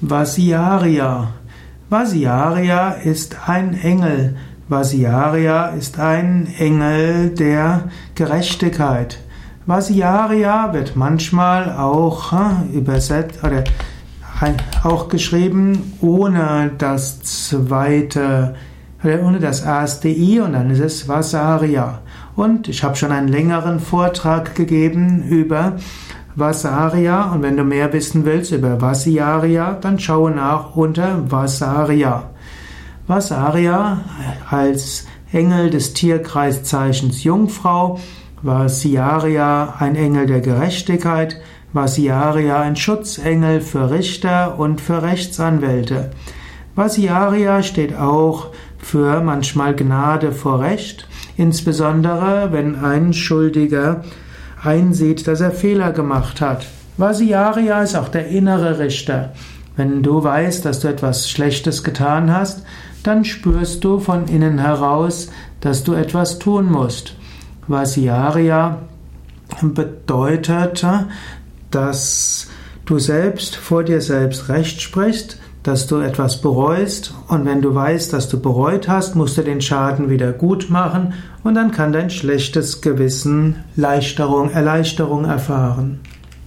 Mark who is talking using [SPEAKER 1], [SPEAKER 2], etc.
[SPEAKER 1] Vasiarya. Vasiarya ist ein Engel. Vasiarya ist ein Engel der Gerechtigkeit. Vasiarya wird manchmal auch übersetzt oder auch geschrieben ohne das zweite ohne das erste i und dann ist es Vasaria. Und ich habe schon einen längeren Vortrag gegeben über Vasaria und wenn du mehr wissen willst über Vasiaria, dann schaue nach unter Vasaria. Vasaria als Engel des Tierkreiszeichens Jungfrau, Vasiaria ein Engel der Gerechtigkeit, Vasiaria ein Schutzengel für Richter und für Rechtsanwälte. Vasiaria steht auch für manchmal Gnade vor Recht, insbesondere wenn ein Schuldiger einsieht, dass er Fehler gemacht hat. Vasiaria ist auch der innere Richter. Wenn du weißt, dass du etwas Schlechtes getan hast, dann spürst du von innen heraus, dass du etwas tun musst. Vasiaria bedeutet, dass du selbst vor dir selbst Recht sprichst, dass du etwas bereust und wenn du weißt, dass du bereut hast, musst du den Schaden wieder gut machen und dann kann dein schlechtes Gewissen Leichterung, Erleichterung erfahren.